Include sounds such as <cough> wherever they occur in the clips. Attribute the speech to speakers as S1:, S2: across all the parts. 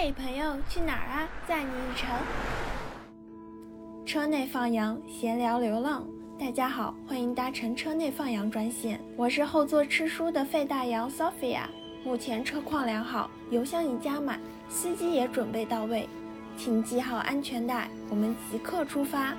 S1: 嘿，朋友，去哪儿啊？载你一程。车内放羊，闲聊流浪。大家好，欢迎搭乘车内放羊专线，我是后座吃书的费大羊 Sophia。目前车况良好，油箱已加满，司机也准备到位，请系好安全带，我们即刻出发。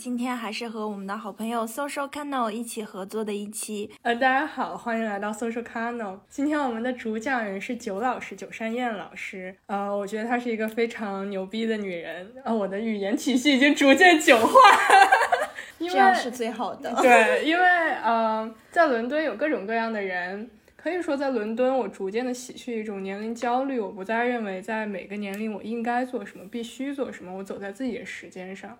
S1: 今天还是和我们的好朋友 Social Canal 一起合作的一期。
S2: 呃，大家好，欢迎来到 Social Canal。今天我们的主讲人是九老师，九山燕老师。呃，我觉得她是一个非常牛逼的女人。呃，我的语言体系已经逐渐九化，
S1: 这样是最好的。
S2: 对，因为呃，在伦敦有各种各样的人，可以说在伦敦，我逐渐的洗去一种年龄焦虑。我不再认为在每个年龄我应该做什么，必须做什么，我走在自己的时间上。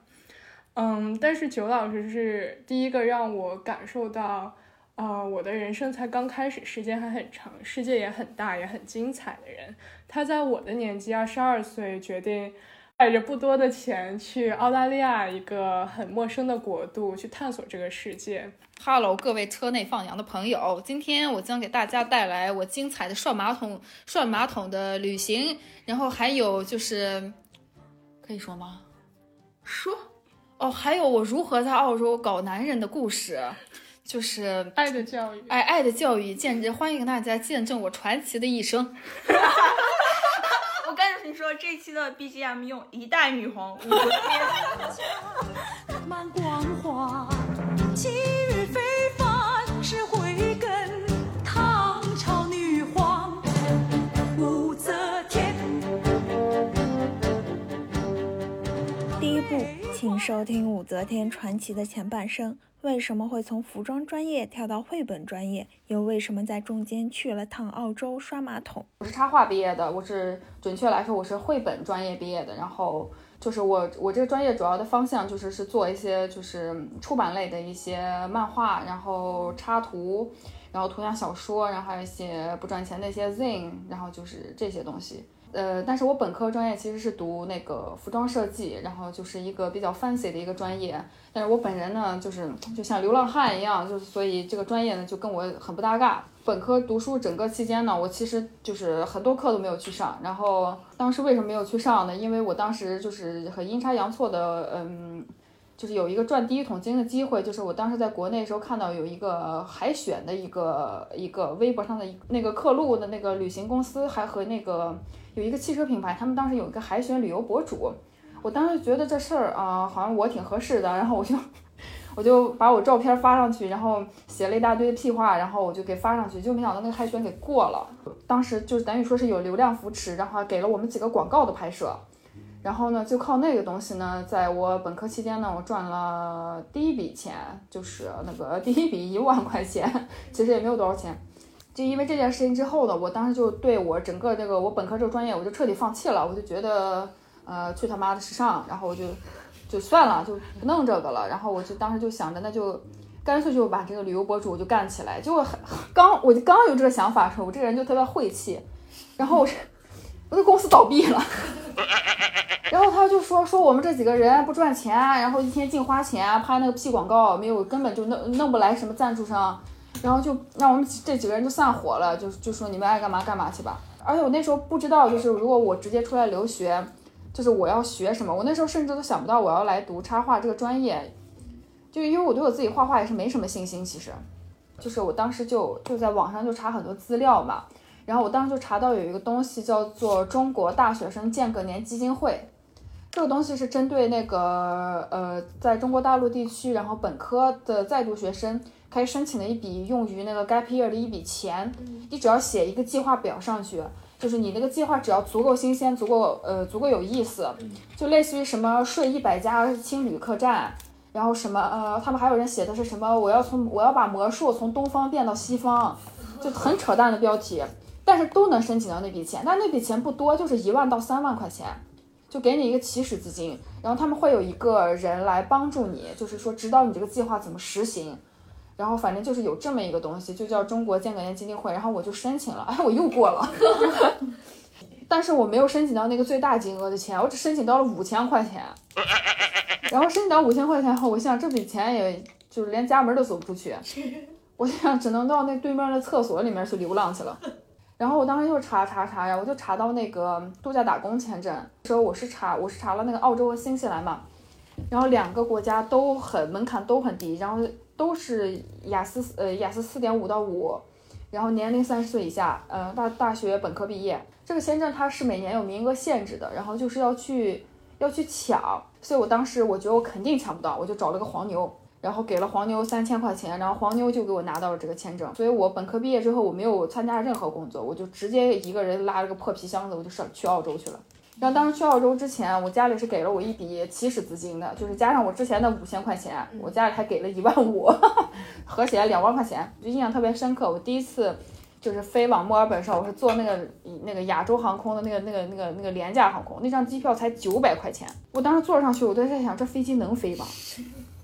S2: 嗯，但是九老师是第一个让我感受到，呃，我的人生才刚开始，时间还很长，世界也很大，也很精彩的人。他在我的年纪，二十二岁，决定带着不多的钱去澳大利亚一个很陌生的国度去探索这个世界。
S3: Hello，各位车内放羊的朋友，今天我将给大家带来我精彩的涮马桶、涮马桶的旅行，然后还有就是，可以说吗？
S2: 说。
S3: 哦，还有我如何在澳洲搞男人的故事，就是 <laughs>
S2: 爱的教育，
S3: 爱爱的教育，见证欢迎大家见证我传奇的一生。<laughs> <laughs>
S1: 我跟你说，这期的 BGM 用一代女皇五个请收听武则天传奇的前半生。为什么会从服装专业跳到绘本专业？又为什么在中间去了趟澳洲刷马桶？
S3: 我是插画毕业的，我是准确来说我是绘本专业毕业的。然后就是我我这个专业主要的方向就是是做一些就是出版类的一些漫画，然后插图，然后图像小说，然后还有一些不赚钱的一些 zine，然后就是这些东西。呃，但是我本科专业其实是读那个服装设计，然后就是一个比较 fancy 的一个专业。但是我本人呢，就是就像流浪汉一样，就是所以这个专业呢就跟我很不搭嘎。本科读书整个期间呢，我其实就是很多课都没有去上。然后当时为什么没有去上呢？因为我当时就是很阴差阳错的，嗯，就是有一个赚第一桶金的机会，就是我当时在国内的时候看到有一个海选的一个一个微博上的那个客路的那个旅行公司，还和那个。有一个汽车品牌，他们当时有一个海选旅游博主，我当时觉得这事儿啊，好像我挺合适的，然后我就 <laughs> 我就把我照片发上去，然后写了一大堆屁话，然后我就给发上去，就没想到那个海选给过了。当时就是等于说是有流量扶持，然后给了我们几个广告的拍摄，然后呢，就靠那个东西呢，在我本科期间呢，我赚了第一笔钱，就是那个第一笔一万块钱，<laughs> 其实也没有多少钱。就因为这件事情之后呢，我当时就对我整个这个我本科这个专业，我就彻底放弃了。我就觉得，呃，去他妈的时尚，然后我就就算了，就不弄这个了。然后我就当时就想着，那就干脆就把这个旅游博主就干起来。结果刚我就刚有这个想法的时候，我这个人就特别晦气，然后我我的公司倒闭了，<laughs> 然后他就说说我们这几个人不赚钱，然后一天净花钱拍那个屁广告，没有根本就弄弄不来什么赞助商。然后就让我们这几个人就散伙了，就就说你们爱干嘛干嘛去吧。而且我那时候不知道，就是如果我直接出来留学，就是我要学什么。我那时候甚至都想不到我要来读插画这个专业，就因为我对我自己画画也是没什么信心。其实，就是我当时就就在网上就查很多资料嘛，然后我当时就查到有一个东西叫做中国大学生间隔年基金会，这个东西是针对那个呃在中国大陆地区，然后本科的在读学生。可以申请的一笔用于那个 gap year 的一笔钱，你只要写一个计划表上去，就是你那个计划只要足够新鲜，足够呃足够有意思，就类似于什么睡一百家青旅客栈，然后什么呃他们还有人写的是什么我要从我要把魔术从东方变到西方，就很扯淡的标题，但是都能申请到那笔钱，但那笔钱不多，就是一万到三万块钱，就给你一个起始资金，然后他们会有一个人来帮助你，就是说指导你这个计划怎么实行。然后反正就是有这么一个东西，就叫中国间隔年基金会，然后我就申请了，哎，我又过了，但是我没有申请到那个最大金额的钱，我只申请到了五千块钱，然后申请到五千块钱后，我想这笔钱也就是连家门都走不出去，我想只能到那对面的厕所里面去流浪去了。然后我当时就查查查呀，我就查到那个度假打工签证，时候我是查我是查了那个澳洲和新西兰嘛，然后两个国家都很门槛都很低，然后都是雅思呃雅思四点五到五，然后年龄三十岁以下，呃大大学本科毕业。这个签证它是每年有名额限制的，然后就是要去要去抢，所以我当时我觉得我肯定抢不到，我就找了个黄牛。然后给了黄牛三千块钱，然后黄牛就给我拿到了这个签证。所以我本科毕业之后，我没有参加任何工作，我就直接一个人拉了个破皮箱子，我就上去澳洲去了。然后当时去澳洲之前，我家里是给了我一笔起始资金的，就是加上我之前的五千块钱，我家里还给了一万五，合起来两万块钱，就印象特别深刻。我第一次就是飞往墨尔本上，我是坐那个那个亚洲航空的那个那个那个那个廉价航空，那张机票才九百块钱。我当时坐上去，我都在想，这飞机能飞吗？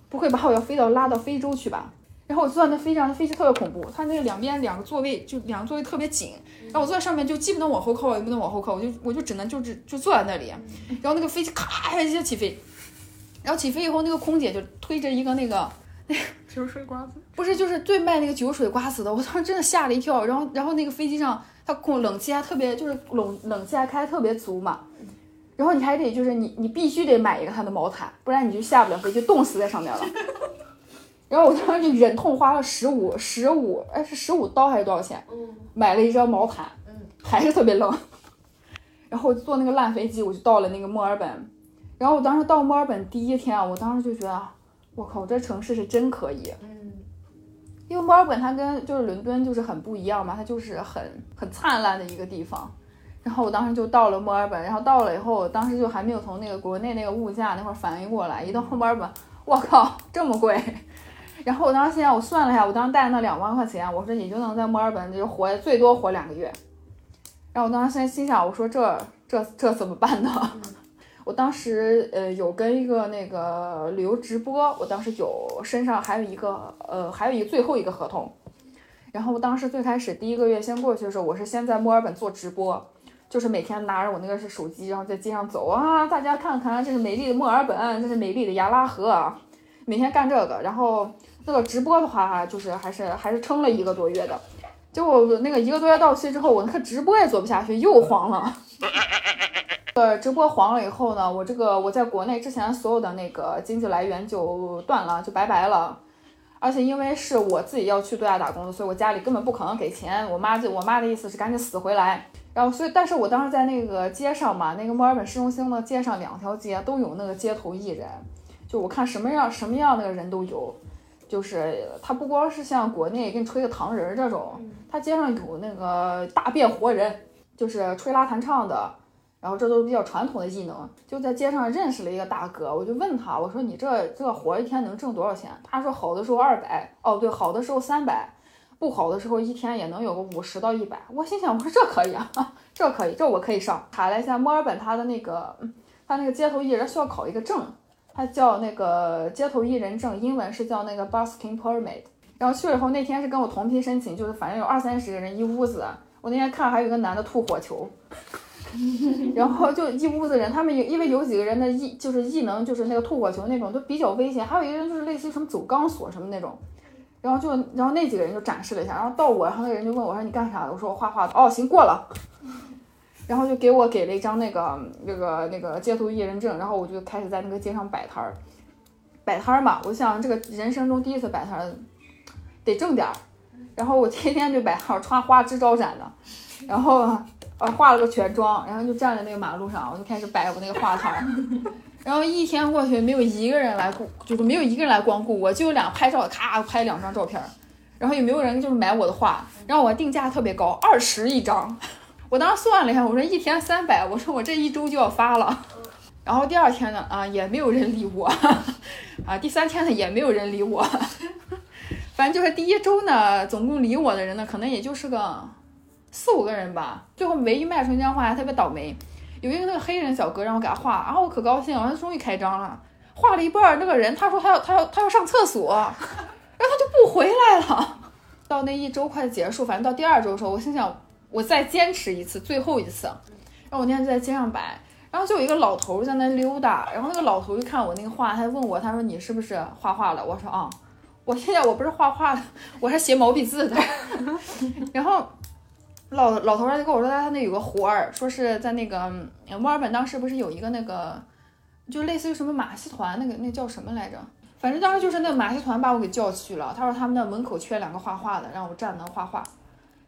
S3: 不会把我要飞到拉到非洲去吧？然后我坐在那飞机上，那飞机特别恐怖，它那个两边两个座位就两个座位特别紧，然后我坐在上面就既不能往后靠，也不能往后靠，我就我就只能就只就坐在那里，然后那个飞机咔一下起飞，然后起飞以后那个空姐就推着一个那个
S2: 那 <laughs> 个酒水瓜子，
S3: 不是就是最卖那个酒水瓜子的，<laughs> 我当时真的吓了一跳，然后然后那个飞机上它空冷气还特别就是冷冷气还开特别足嘛。然后你还得就是你你必须得买一个它的毛毯，不然你就下不了飞机，冻死在上面了。<laughs> 然后我当时就忍痛花了十五十五，哎是十五刀还是多少钱？买了一张毛毯，还是特别冷。<laughs> 然后坐那个烂飞机，我就到了那个墨尔本。然后我当时到墨尔本第一天啊，我当时就觉得，我靠，这城市是真可以。因为墨尔本它跟就是伦敦就是很不一样嘛，它就是很很灿烂的一个地方。然后我当时就到了墨尔本，然后到了以后，当时就还没有从那个国内那个物价那块反应过来。一到墨尔本，我靠，这么贵！<laughs> 然后我当时现在我算了一下，我当时带那两万块钱，我说也就能在墨尔本就活最多活两个月。然后我当时现在心想，我说这这这怎么办呢？<laughs> 我当时呃有跟一个那个旅游直播，我当时有身上还有一个呃还有一个最后一个合同。然后我当时最开始第一个月先过去的时候，我是先在墨尔本做直播。就是每天拿着我那个是手机，然后在街上走啊，大家看看，这是美丽的墨尔本，这是美丽的亚拉河啊，每天干这个。然后那个直播的话，就是还是还是撑了一个多月的。结果那个一个多月到期之后，我那个直播也做不下去，又黄了。呃，直播黄了以后呢，我这个我在国内之前所有的那个经济来源就断了，就拜拜了。而且因为是我自己要去度假打工的，所以我家里根本不可能给钱。我妈就我妈的意思是赶紧死回来。然后，所以，但是我当时在那个街上嘛，那个墨尔本市中心的街上，两条街都有那个街头艺人，就我看什么样什么样那个人都有，就是他不光是像国内给你吹个糖人这种，他街上有那个大变活人，就是吹拉弹唱的，然后这都是比较传统的技能。就在街上认识了一个大哥，我就问他，我说你这这活一天能挣多少钱？他说好的时候二百，哦对，好的时候三百。不好的时候，一天也能有个五十到一百。我心想，我说这可以啊，<laughs> 这可以，这我可以上。查了一下墨尔本，他的那个，他那个街头艺人需要考一个证，他叫那个街头艺人证，英文是叫那个 busking permit。然后去了以后，那天是跟我同批申请，就是反正有二三十个人一屋子。我那天看还有一个男的吐火球，<laughs> 然后就一屋子人，他们有因为有几个人的异就是异能，就是那个吐火球那种都比较危险，还有一个人就是类似于什么走钢索什么那种。然后就，然后那几个人就展示了一下，然后到我，然后那个人就问我说：“你干啥的？”我说：“我画画的。”哦，行，过了。然后就给我给了一张那个那个那个街头艺人证，然后我就开始在那个街上摆摊儿，摆摊儿嘛。我想这个人生中第一次摆摊儿，得挣点儿。然后我天天就摆摊儿，穿花枝招展的，然后呃化了个全妆，然后就站在那个马路上，我就开始摆我那个画摊儿。然后一天过去，没有一个人来顾，就是没有一个人来光顾我，就有俩拍照，咔拍两张照片，然后也没有人就是买我的画，然后我定价特别高，二十一张，我当时算了一下，我说一天三百，我说我这一周就要发了，然后第二天呢，啊也没有人理我，啊第三天呢也没有人理我，反正就是第一周呢，总共理我的人呢，可能也就是个四五个人吧，最后唯一卖出一张画还特别倒霉。有一个那个黑人小哥让我给他画，然后我可高兴了，他终于开张了。画了一半，那个人他说他要他要他要上厕所，然后他就不回来了。到那一周快结束，反正到第二周的时候，我心想我再坚持一次，最后一次。然后我那天就在街上摆，然后就有一个老头在那溜达，然后那个老头一看我那个画，他问我，他说你是不是画画的？我说啊，我现在我不是画画的，我是写毛笔字的。<laughs> 然后老老头儿就跟我说，他他那有个活儿，说是在那个墨尔本当时不是有一个那个，就类似于什么马戏团，那个那叫什么来着？反正当时就是那个马戏团把我给叫去了，他说他们那门口缺两个画画的，让我站那画画，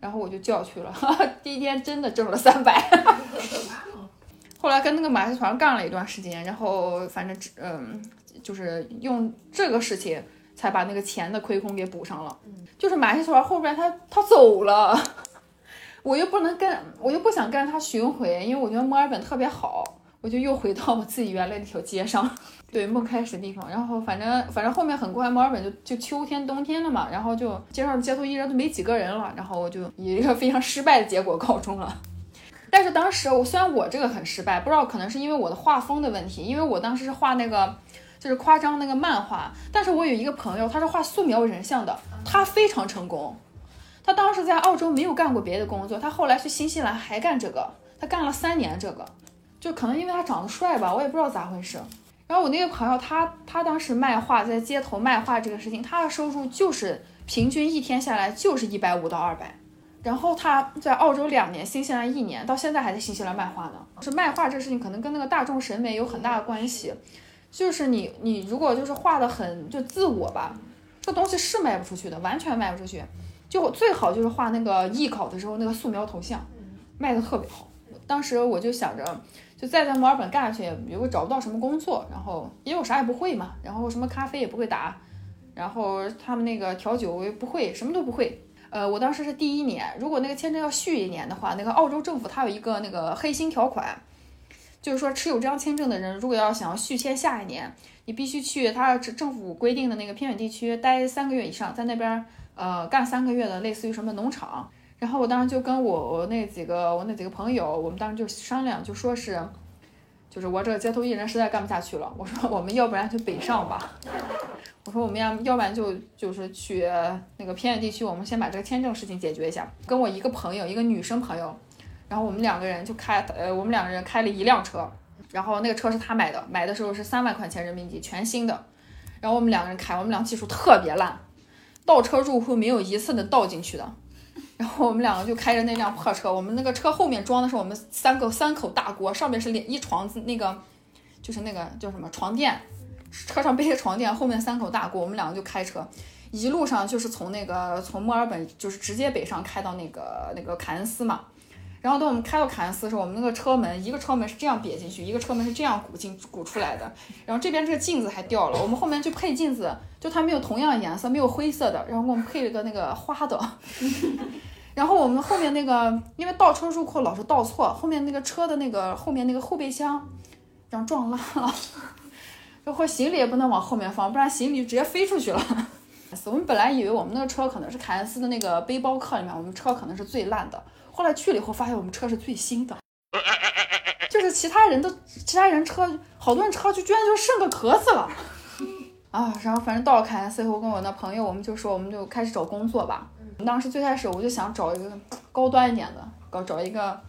S3: 然后我就叫去了，<laughs> 第一天真的挣了三百。<laughs> 后来跟那个马戏团干了一段时间，然后反正嗯，就是用这个事情才把那个钱的亏空给补上了。就是马戏团后边他他走了，我又不能跟，我又不想跟着他巡回，因为我觉得墨尔本特别好，我就又回到我自己原来那条街上，<laughs> 对梦开始的地方。然后反正反正后面很快墨尔本就就秋天冬天了嘛，然后就街上街头艺人都没几个人了，然后我就以一个非常失败的结果告终了。<laughs> 但是当时我虽然我这个很失败，不知道可能是因为我的画风的问题，因为我当时是画那个就是夸张那个漫画，但是我有一个朋友他是画素描人像的，他非常成功。他当时在澳洲没有干过别的工作，他后来去新西兰还干这个，他干了三年这个，就可能因为他长得帅吧，我也不知道咋回事。然后我那个朋友他他当时卖画在街头卖画这个事情，他的收入就是平均一天下来就是一百五到二百。然后他在澳洲两年，新西兰一年，到现在还在新西兰卖画呢。是卖画这事情可能跟那个大众审美有很大的关系，就是你你如果就是画的很就自我吧，这东西是卖不出去的，完全卖不出去。就最好就是画那个艺考的时候那个素描头像，卖的特别好。当时我就想着，就再在墨尔本干下去，如果找不到什么工作，然后因为我啥也不会嘛，然后什么咖啡也不会打，然后他们那个调酒我也不会，什么都不会。呃，我当时是第一年，如果那个签证要续一年的话，那个澳洲政府它有一个那个黑心条款，就是说持有这张签证的人，如果要想要续签下一年，你必须去他政府规定的那个偏远地区待三个月以上，在那边呃干三个月的，类似于什么农场。然后我当时就跟我我那几个我那几个朋友，我们当时就商量，就说是，就是我这个街头艺人实在干不下去了，我说我们要不然就北上吧。<laughs> 我说我们要要不然就就是去那个偏远地区，我们先把这个签证事情解决一下。跟我一个朋友，一个女生朋友，然后我们两个人就开，呃，我们两个人开了一辆车，然后那个车是他买的，买的时候是三万块钱人民币，全新的。然后我们两个人开，我们俩技术特别烂，倒车入库没有一次能倒进去的。然后我们两个就开着那辆破车，我们那个车后面装的是我们三个三口大锅，上面是两一床子那个，就是那个叫什么床垫。车上背着床垫，后面三口大锅，我们两个就开车，一路上就是从那个从墨尔本就是直接北上开到那个那个凯恩斯嘛。然后等我们开到凯恩斯的时候，我们那个车门一个车门是这样瘪进去，一个车门是这样鼓进鼓出来的。然后这边这个镜子还掉了，我们后面就配镜子，就它没有同样颜色，没有灰色的，然后给我们配了个那个花的。<laughs> 然后我们后面那个因为倒车入库老是倒错，后面那个车的那个后面那个后备箱让撞烂了。<laughs> 然后行李也不能往后面放，不然行李就直接飞出去了。<laughs> 我们本来以为我们那个车可能是凯恩斯的那个背包客里面，我们车可能是最烂的。后来去了以后，发现我们车是最新的。就是其他人都，其他人车，好多人车就居然就剩个壳子了。啊，然后反正到了凯恩斯以后，跟我那朋友，我们就说我们就开始找工作吧。当时最开始我就想找一个高端一点的，搞找一个。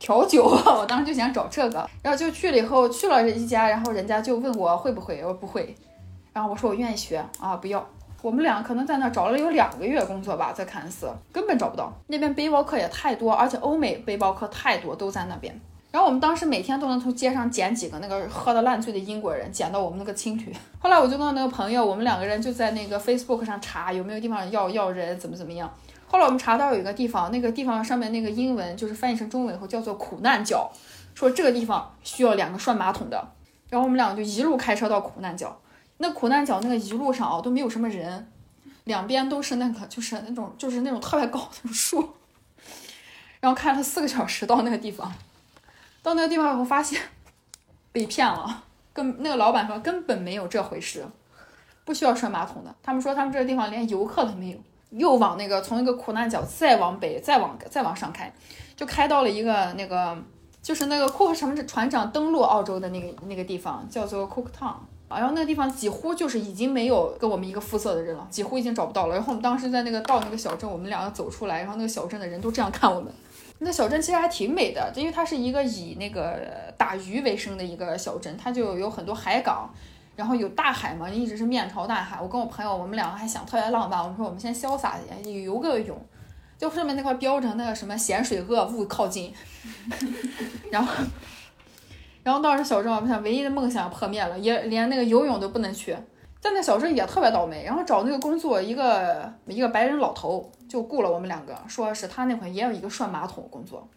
S3: 调酒，<laughs> 我当时就想找这个，然后就去了以后去了一家，然后人家就问我会不会，我说不会，然后我说我愿意学啊，不要。我们俩可能在那找了有两个月工作吧，在凯恩斯根本找不到，那边背包客也太多，而且欧美背包客太多，都在那边。然后我们当时每天都能从街上捡几个那个喝得烂醉的英国人，捡到我们那个青旅。后来我就跟我那个朋友，我们两个人就在那个 Facebook 上查有没有地方要要人，怎么怎么样。后来我们查到有一个地方，那个地方上面那个英文就是翻译成中文以后叫做苦难角，说这个地方需要两个涮马桶的。然后我们两个就一路开车到苦难角，那苦难角那个一路上啊都没有什么人，两边都是那个就是那种就是那种特别高的树，然后开了四个小时到那个地方，到那个地方以后发现被骗了，跟那个老板说根本没有这回事，不需要涮马桶的。他们说他们这个地方连游客都没有。又往那个从一个苦难角再往北，再往再往上开，就开到了一个那个就是那个库克船船长登陆澳洲的那个那个地方，叫做 Cooktown。然后那个地方几乎就是已经没有跟我们一个肤色的人了，几乎已经找不到了。然后我们当时在那个到那个小镇，我们两个走出来，然后那个小镇的人都这样看我们，那小镇其实还挺美的，因为它是一个以那个打鱼为生的一个小镇，它就有很多海港，然后有大海嘛，一直是面朝大海。我跟我朋友，我们两个还想特别浪漫，我们说我们先潇洒一点，游个泳，就上面那块标着那个什么咸水恶勿靠近，<laughs> 然后，然后到时小镇，我想唯一的梦想破灭了，也连那个游泳都不能去。在那小镇也特别倒霉，然后找那个工作，一个一个白人老头就雇了我们两个，说是他那会也有一个涮马桶工作，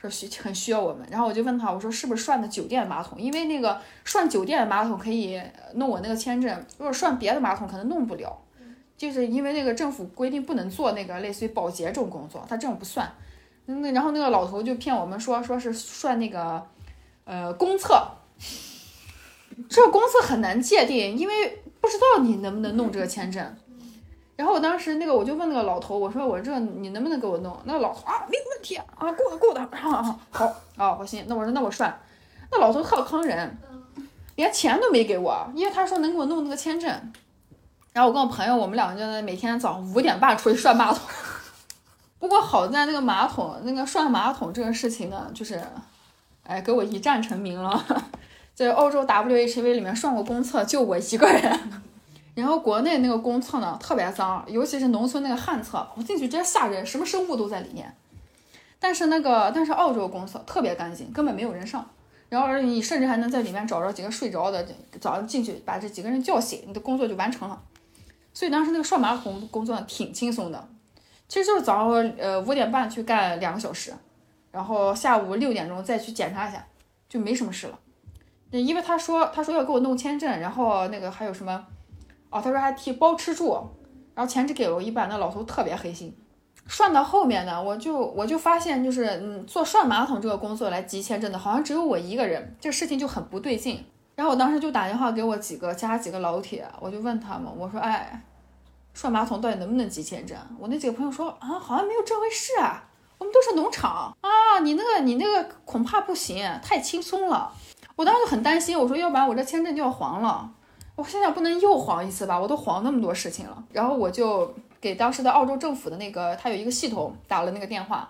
S3: 说需很需要我们。然后我就问他，我说是不是涮的酒店马桶？因为那个涮酒店的马桶可以弄我那个签证，如果涮别的马桶可能弄不了，就是因为那个政府规定不能做那个类似于保洁这种工作，他这种不算。那然后那个老头就骗我们说，说是涮那个呃公厕，<laughs> 这公厕很难界定，因为。不知道你能不能弄这个签证，然后我当时那个我就问那个老头，我说我这你能不能给我弄？那个老头啊，没有问题啊，够的够的，啊，好啊，我行，那我说那我算，那老头特坑人，连钱都没给我，因为他说能给我弄那个签证，然后我跟我朋友，我们两个就在每天早上五点半出去涮马桶，不过好在那个马桶那个涮马桶这个事情呢，就是，哎，给我一战成名了。<laughs> 在欧洲 WHV 里面上过公厕，就我一个人。<laughs> 然后国内那个公厕呢，特别脏，尤其是农村那个旱厕，我进去直接吓人，什么生物都在里面。但是那个，但是澳洲公厕特别干净，根本没有人上。然后你甚至还能在里面找着几个睡着的，早上进去把这几个人叫醒，你的工作就完成了。所以当时那个刷马桶工作挺轻松的，其实就是早上呃五点半去干两个小时，然后下午六点钟再去检查一下，就没什么事了。因为他说，他说要给我弄签证，然后那个还有什么，哦，他说还提包吃住，然后钱只给了我一半。那老头特别黑心。涮到后面呢，我就我就发现，就是嗯，做涮马桶这个工作来集签证的，好像只有我一个人，这事情就很不对劲。然后我当时就打电话给我几个加几个老铁，我就问他们，我说，哎，涮马桶到底能不能集签证？我那几个朋友说，啊，好像没有这回事啊，我们都是农场啊，你那个你那个恐怕不行，太轻松了。我当时就很担心，我说要不然我这签证就要黄了，我现在不能又黄一次吧？我都黄那么多事情了。然后我就给当时的澳洲政府的那个，他有一个系统打了那个电话，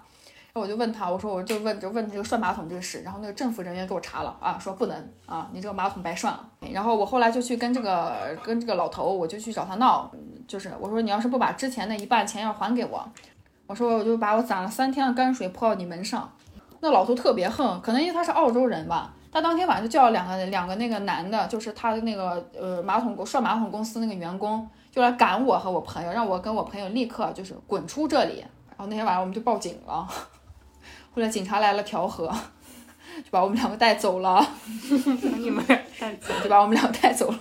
S3: 然后我就问他，我说我就问就问这个涮马桶这个事，然后那个政府人员给我查了啊，说不能啊，你这个马桶白涮了。然后我后来就去跟这个跟这个老头，我就去找他闹，就是我说你要是不把之前的一半钱要还给我，我说我就把我攒了三天的泔水泼到你门上。那老头特别横，可能因为他是澳洲人吧。他当天晚上就叫了两个两个那个男的，就是他的那个呃马桶涮马桶公司那个员工，就来赶我和我朋友，让我跟我朋友立刻就是滚出这里。然后那天晚上我们就报警了，<laughs> 后来警察来了调和，就把我们两个带走了。<laughs>
S2: 你们俩带走，
S3: 就把我们两个带走了。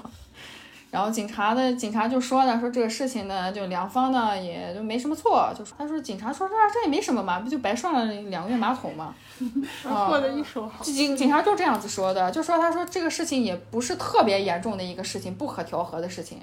S3: 然后警察的警察就说呢，说这个事情呢，就两方呢也就没什么错，就说他说警察说这这也没什么嘛，不就白涮了两个月马桶嘛，<laughs>
S2: 过得一手好。
S3: 警警察就这样子说的，就说他说这个事情也不是特别严重的一个事情，不可调和的事情，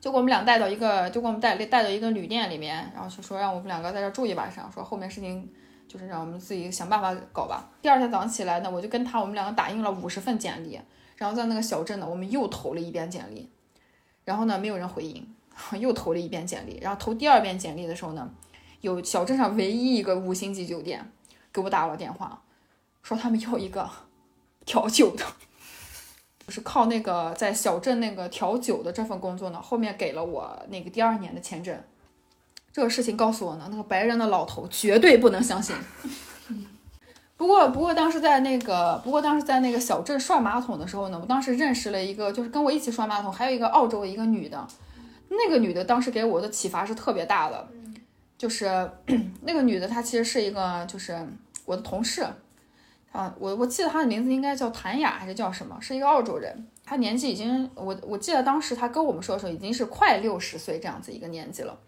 S3: 就给我们俩带到一个，就给我们带带到一个旅店里面，然后就说让我们两个在这住一晚上，说后面事情就是让我们自己想办法搞吧。第二天早上起来呢，我就跟他我们两个打印了五十份简历，然后在那个小镇呢，我们又投了一遍简历。然后呢，没有人回应，<laughs> 又投了一遍简历。然后投第二遍简历的时候呢，有小镇上唯一一个五星级酒店给我打了电话，说他们要一个 <laughs> 调酒的，<laughs> 就是靠那个在小镇那个调酒的这份工作呢，后面给了我那个第二年的签证。这个事情告诉我呢，那个白人的老头绝对不能相信。不过，不过当时在那个，不过当时在那个小镇刷马桶的时候呢，我当时认识了一个，就是跟我一起刷马桶，还有一个澳洲一个女的。那个女的当时给我的启发是特别大的，就是 <clears throat> 那个女的她其实是一个，就是我的同事啊，我我记得她的名字应该叫谭雅还是叫什么，是一个澳洲人。她年纪已经，我我记得当时她跟我们说的时候已经是快六十岁这样子一个年纪了。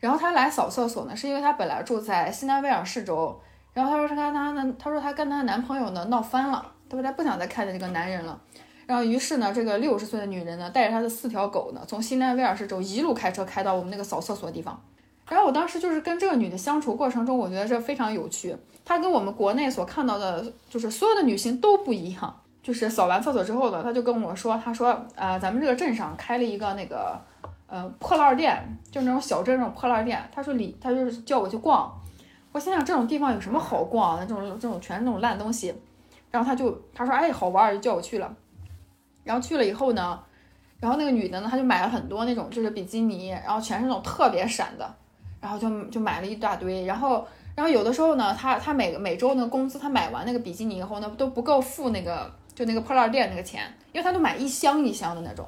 S3: 然后她来扫厕所呢，是因为她本来住在新南威尔士州。然后她说她跟她男，她说她跟她男朋友呢闹翻了，她说她不想再看见这个男人了。然后于是呢，这个六十岁的女人呢，带着她的四条狗呢，从新南威尔士州一路开车开到我们那个扫厕所的地方。然后我当时就是跟这个女的相处过程中，我觉得这非常有趣。她跟我们国内所看到的，就是所有的女性都不一样。就是扫完厕所之后呢，她就跟我说，她说啊，咱们这个镇上开了一个那个呃破烂店，就那种小镇那种破烂店。她说里，她就是叫我去逛。我心想这种地方有什么好逛的？这种这种全是那种烂东西。然后他就他说哎好玩，就叫我去了。然后去了以后呢，然后那个女的呢，她就买了很多那种就是比基尼，然后全是那种特别闪的，然后就就买了一大堆。然后然后有的时候呢，她她每每周那个工资，她买完那个比基尼以后呢，都不够付那个就那个破烂店那个钱，因为她都买一箱一箱的那种。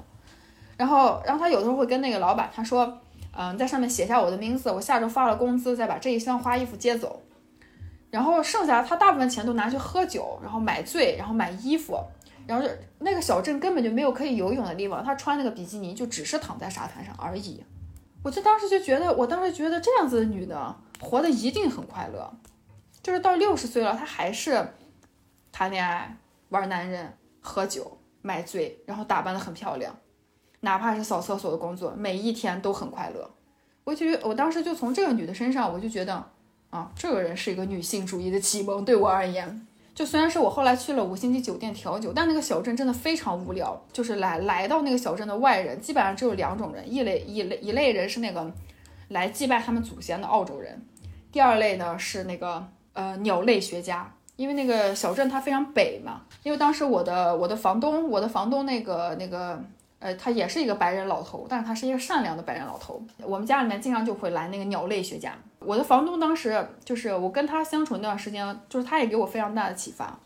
S3: 然后然后她有的时候会跟那个老板他说。嗯，在上面写下我的名字，我下周发了工资，再把这一箱花衣服接走，然后剩下他大部分钱都拿去喝酒，然后买醉，然后买衣服，然后就那个小镇根本就没有可以游泳的地方，他穿那个比基尼就只是躺在沙滩上而已。我就当时就觉得，我当时觉得这样子的女的活得一定很快乐，就是到六十岁了，她还是谈恋爱、玩男人、喝酒、买醉，然后打扮得很漂亮。哪怕是扫厕所的工作，每一天都很快乐。我就我当时就从这个女的身上，我就觉得，啊，这个人是一个女性主义的启蒙。对我而言，就虽然是我后来去了五星级酒店调酒，但那个小镇真的非常无聊。就是来来到那个小镇的外人，基本上只有两种人，一类一类一类人是那个来祭拜他们祖先的澳洲人，第二类呢是那个呃鸟类学家。因为那个小镇它非常北嘛，因为当时我的我的房东，我的房东那个那个。呃，他也是一个白人老头，但是他是一个善良的白人老头。我们家里面经常就会来那个鸟类学家。我的房东当时就是我跟他相处那段时间，就是他也给我非常大的启发。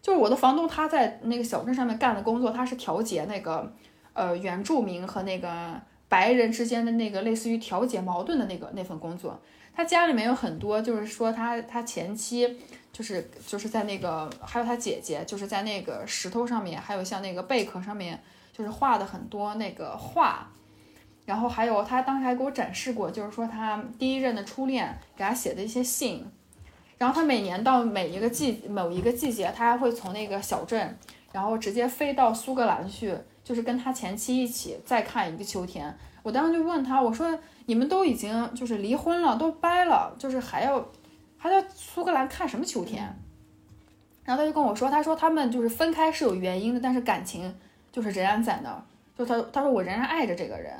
S3: 就是我的房东他在那个小镇上面干的工作，他是调节那个呃原住民和那个白人之间的那个类似于调解矛盾的那个那份工作。他家里面有很多，就是说他他前妻就是就是在那个还有他姐姐就是在那个石头上面，还有像那个贝壳上面。就是画的很多那个画，然后还有他当时还给我展示过，就是说他第一任的初恋给他写的一些信，然后他每年到每一个季某一个季节，他还会从那个小镇，然后直接飞到苏格兰去，就是跟他前妻一起再看一个秋天。我当时就问他，我说你们都已经就是离婚了，都掰了，就是还要还在苏格兰看什么秋天？然后他就跟我说，他说他们就是分开是有原因的，但是感情。就是仍然在那儿，就他他说我仍然爱着这个人，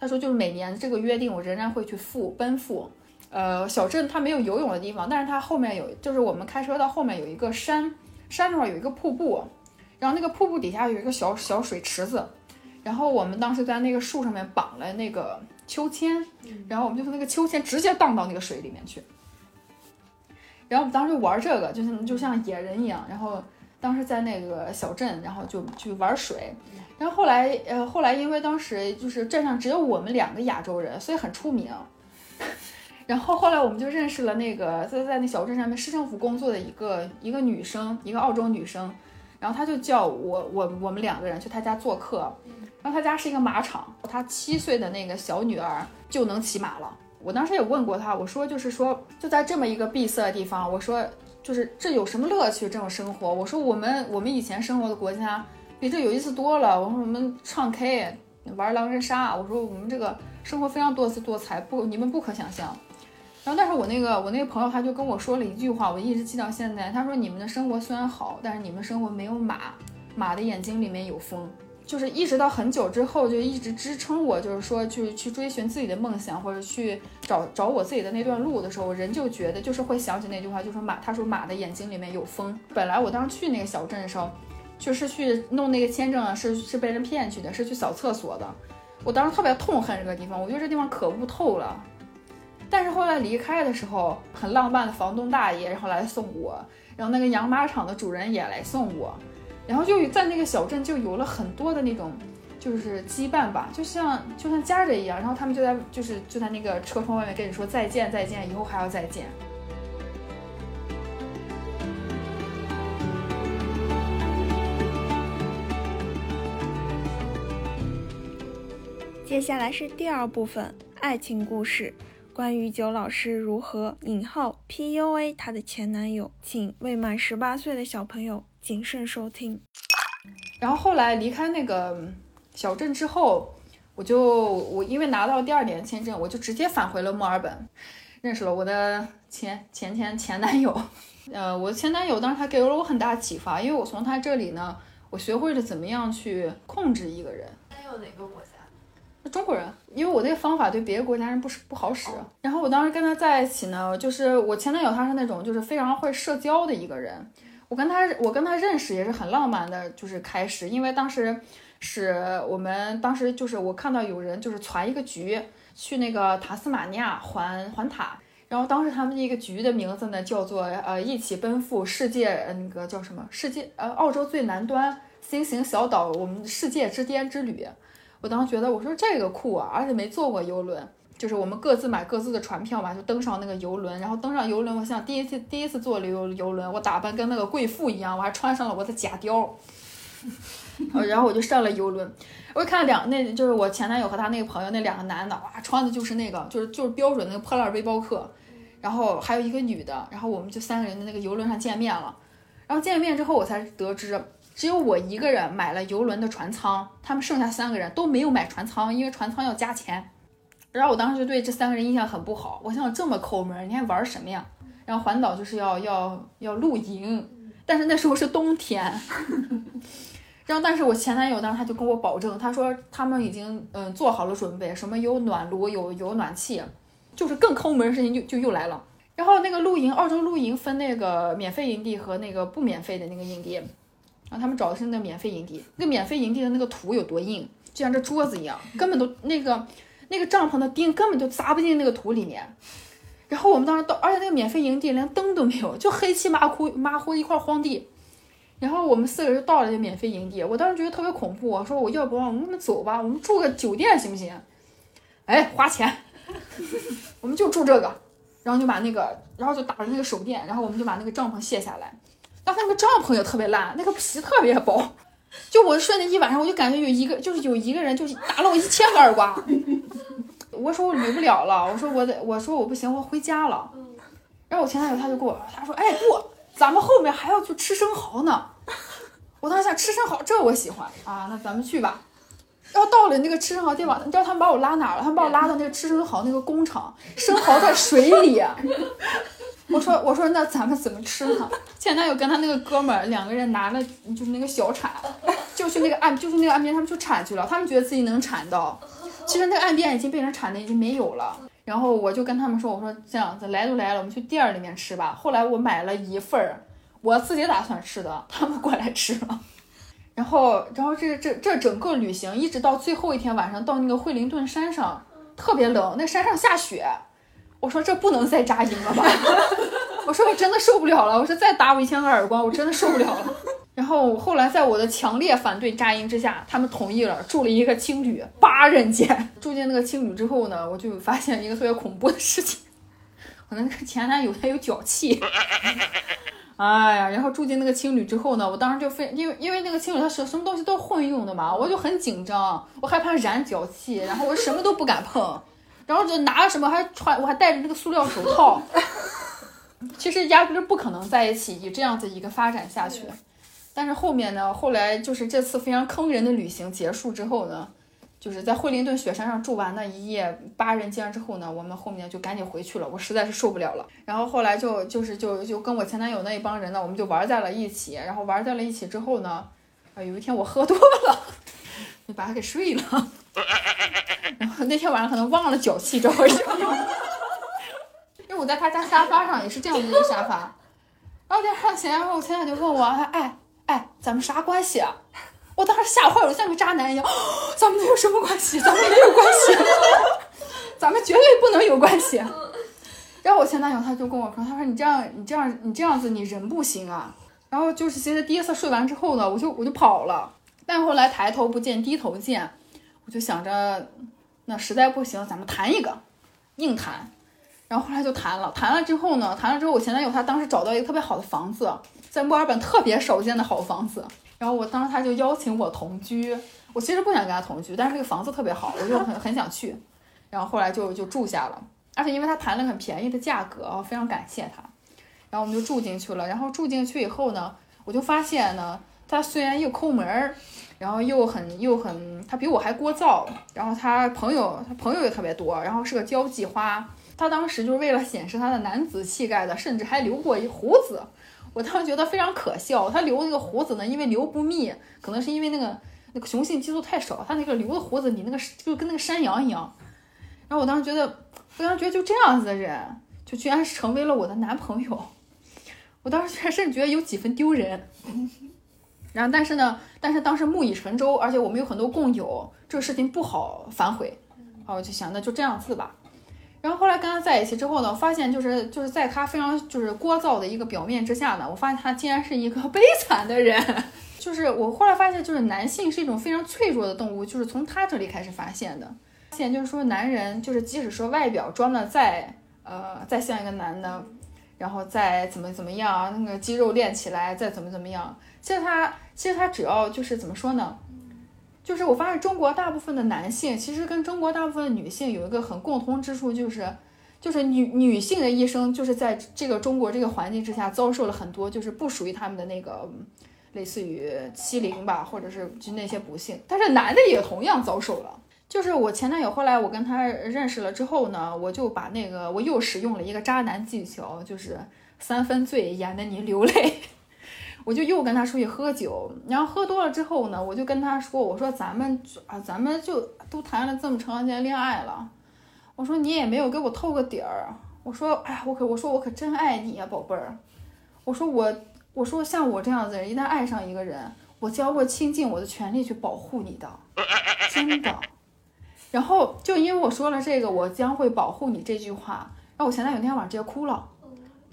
S3: 他说就是每年这个约定我仍然会去赴奔赴，呃小镇它没有游泳的地方，但是它后面有就是我们开车到后面有一个山，山上有一个瀑布，然后那个瀑布底下有一个小小水池子，然后我们当时在那个树上面绑了那个秋千，然后我们就从那个秋千直接荡到那个水里面去，然后我们当时就玩这个，就像就像野人一样，然后。当时在那个小镇，然后就去玩水，然后后来，呃，后来因为当时就是镇上只有我们两个亚洲人，所以很出名。<laughs> 然后后来我们就认识了那个在在那小镇上面市政府工作的一个一个女生，一个澳洲女生，然后她就叫我我我们两个人去她家做客，然后她家是一个马场，她七岁的那个小女儿就能骑马了。我当时也问过她，我说就是说就在这么一个闭塞的地方，我说。就是这有什么乐趣？这种生活，我说我们我们以前生活的国家比这有意思多了。我说我们唱 K 玩狼人杀，我说我们这个生活非常多姿多彩，不你们不可想象。然后但是我那个我那个朋友他就跟我说了一句话，我一直记到现在。他说你们的生活虽然好，但是你们生活没有马，马的眼睛里面有风。就是一直到很久之后，就一直支撑我，就是说去去追寻自己的梦想，或者去找找我自己的那段路的时候，我人就觉得就是会想起那句话，就说马，他说马的眼睛里面有风。本来我当时去那个小镇的时候，就是去弄那个签证啊，是是被人骗去的，是去扫厕所的。我当时特别痛恨这个地方，我觉得这地方可恶透了。但是后来离开的时候，很浪漫的房东大爷然后来送我，然后那个养马场的主人也来送我。然后就在那个小镇就有了很多的那种，就是羁绊吧，就像就像家人一样。然后他们就在就是就在那个车窗外面跟你说再见再见，以后还要再见。
S1: 接下来是第二部分爱情故事，关于九老师如何引号 PUA 她的前男友，请未满十八岁的小朋友。谨慎收听。
S3: 然后后来离开那个小镇之后，我就我因为拿到第二年签证，我就直接返回了墨尔本，认识了我的前前前前男友。<laughs> 呃，我的前男友当时他给了我很大启发，因为我从他这里呢，我学会了怎么样去控制一个人。
S4: 他有哪个国家？
S3: 中国人，因为我那个方法对别的国家人不是不好使。然后我当时跟他在一起呢，就是我前男友他是那种就是非常会社交的一个人。我跟他我跟他认识也是很浪漫的，就是开始，因为当时是我们当时就是我看到有人就是传一个局去那个塔斯马尼亚环环塔，然后当时他们那个局的名字呢叫做呃一起奔赴世界那个叫什么？世界呃澳洲最南端新型小岛我们世界之巅之旅。我当时觉得我说这个酷啊，而且没坐过游轮，就是我们各自买各自的船票嘛，就登上那个游轮，然后登上游轮，我想第一次第一次坐游游轮，我打扮跟那个贵妇一样，我还穿上了我的假貂，<laughs> 然后我就上了游轮，我看两那就是我前男友和他那个朋友那两个男的，哇，穿的就是那个就是就是标准那个破烂背包客，然后还有一个女的，然后我们就三个人在那个游轮上见面了，然后见面之后我才得知。只有我一个人买了游轮的船舱，他们剩下三个人都没有买船舱，因为船舱要加钱。然后我当时就对这三个人印象很不好，我想这么抠门，你还玩什么呀？然后环岛就是要要要露营，但是那时候是冬天。<laughs> 然后，但是我前男友当时他就跟我保证，他说他们已经嗯做好了准备，什么有暖炉，有有暖气，就是更抠门的事情就就又来了。然后那个露营，澳洲露营分那个免费营地和那个不免费的那个营地。然后他们找的是那免费营地，那免费营地的那个土有多硬，就像这桌子一样，根本都那个那个帐篷的钉根本就砸不进那个土里面。然后我们当时到，而且那个免费营地连灯都没有，就黑漆麻糊麻糊一块荒地。然后我们四个人就到了这免费营地，我当时觉得特别恐怖，我说我要不我们走吧，我们住个酒店行不行？哎，花钱，<laughs> 我们就住这个，然后就把那个，然后就打着那个手电，然后我们就把那个帐篷卸下来。但那个帐篷也特别烂，那个皮特别薄，就我睡那一晚上，我就感觉有一个，就是有一个人，就是打了我一千个耳光。<laughs> 我说我捋不了了，我说我得，我说我不行，我回家了。然后我前男友他就给我，他说，哎不，咱们后面还要去吃生蚝呢。我当时想吃生蚝，这我喜欢啊，那咱们去吧。然后到了那个吃生蚝地方，你知道他们把我拉哪了？他们把我拉到那个吃生蚝那个工厂，生蚝在水里。我说我说那咱们怎么吃呢？<laughs> 前男友跟他那个哥们儿两个人拿了就是那个小铲，就去那个岸就是那个岸边，他们就铲去了。他们觉得自己能铲到，其实那个岸边已经被人铲的已经没有了。然后我就跟他们说，我说这样子来都来了，我们去店儿里面吃吧。后来我买了一份儿，我自己打算吃的，他们过来吃了。然后然后这这这整个旅行一直到最后一天晚上到那个惠灵顿山上，特别冷，那山上下雪。我说这不能再扎营了吧？<laughs> 我说我真的受不了了。我说再打我一千个耳光，我真的受不了了。<laughs> 然后后来在我的强烈反对扎营之下，他们同意了，住了一个青旅八人间。住进那个青旅之后呢，我就发现一个特别恐怖的事情，我那个前男友他有脚气。<laughs> 哎呀，然后住进那个青旅之后呢，我当时就非因为因为那个青旅它什什么东西都混用的嘛，我就很紧张，我害怕染脚气，然后我什么都不敢碰。然后就拿什么还穿，我还戴着那个塑料手套。<laughs> 其实压根儿不可能在一起，以这样子一个发展下去。但是后面呢，后来就是这次非常坑人的旅行结束之后呢，就是在惠灵顿雪山上住完那一夜八人间之后呢，我们后面就赶紧回去了。我实在是受不了了。然后后来就就是就就跟我前男友那一帮人呢，我们就玩在了一起。然后玩在了一起之后呢，啊，有一天我喝多了，就把他给睡了。<laughs> 然后那天晚上可能忘了脚气这回事，<laughs> 因为我在他家沙发上也是这样的一个沙发。然后第二天醒来后，我前男友就问我，哎哎，咱们啥关系啊？我当时吓坏了，像个渣男一样，咱们能有什么关系？咱们没有关系，<laughs> 咱们绝对不能有关系。然后我前男友他就跟我说，他说你这样你这样你这样子你人不行啊。然后就是其实第一次睡完之后呢，我就我就跑了，但后来抬头不见低头见。我就想着，那实在不行，咱们谈一个，硬谈。然后后来就谈了，谈了之后呢，谈了之后，我前男友他当时找到一个特别好的房子，在墨尔本特别少见的好房子。然后我当时他就邀请我同居，我其实不想跟他同居，但是这个房子特别好，我就很很想去。然后后来就就住下了，而且因为他谈了很便宜的价格，非常感谢他。然后我们就住进去了。然后住进去以后呢，我就发现呢，他虽然又抠门儿。然后又很又很，他比我还聒噪。然后他朋友，他朋友也特别多。然后是个交际花。他当时就是为了显示他的男子气概的，甚至还留过一胡子。我当时觉得非常可笑。他留那个胡子呢，因为留不密，可能是因为那个那个雄性激素太少，他那个留的胡子你那个就跟那个山羊一样。然后我当时觉得，我当时觉得就这样子的人，就居然成为了我的男朋友。我当时居然甚至觉得有几分丢人。然后，但是呢，但是当时木已成舟，而且我们有很多共友，这个事情不好反悔。啊，我就想，那就这样子吧。然后后来跟他在一起之后呢，发现就是就是在他非常就是聒噪的一个表面之下呢，我发现他竟然是一个悲惨的人。<laughs> 就是我后来发现，就是男性是一种非常脆弱的动物，就是从他这里开始发现的。发现就是说，男人就是即使说外表装的再呃再像一个男的，然后再怎么怎么样，那个肌肉练起来再怎么怎么样，其实他其实他只要就是怎么说呢？就是我发现中国大部分的男性，其实跟中国大部分的女性有一个很共通之处，就是就是女女性的一生就是在这个中国这个环境之下遭受了很多就是不属于他们的那个类似于欺凌吧，或者是就那些不幸，但是男的也同样遭受了。就是我前男友后来我跟他认识了之后呢，我就把那个我又使用了一个渣男技巧，就是三分醉演的你流泪。我就又跟他出去喝酒，然后喝多了之后呢，我就跟他说：“我说咱们啊，咱们就都谈了这么长时间恋爱了，我说你也没有给我透个底儿。我说，哎呀，我可我说我可真爱你呀，宝贝儿。我说我我说像我这样子人，一旦爱上一个人，我将会倾尽我的全力去保护你的，真的。然后就因为我说了这个，我将会保护你这句话，然后我前男友那天晚上直接哭了。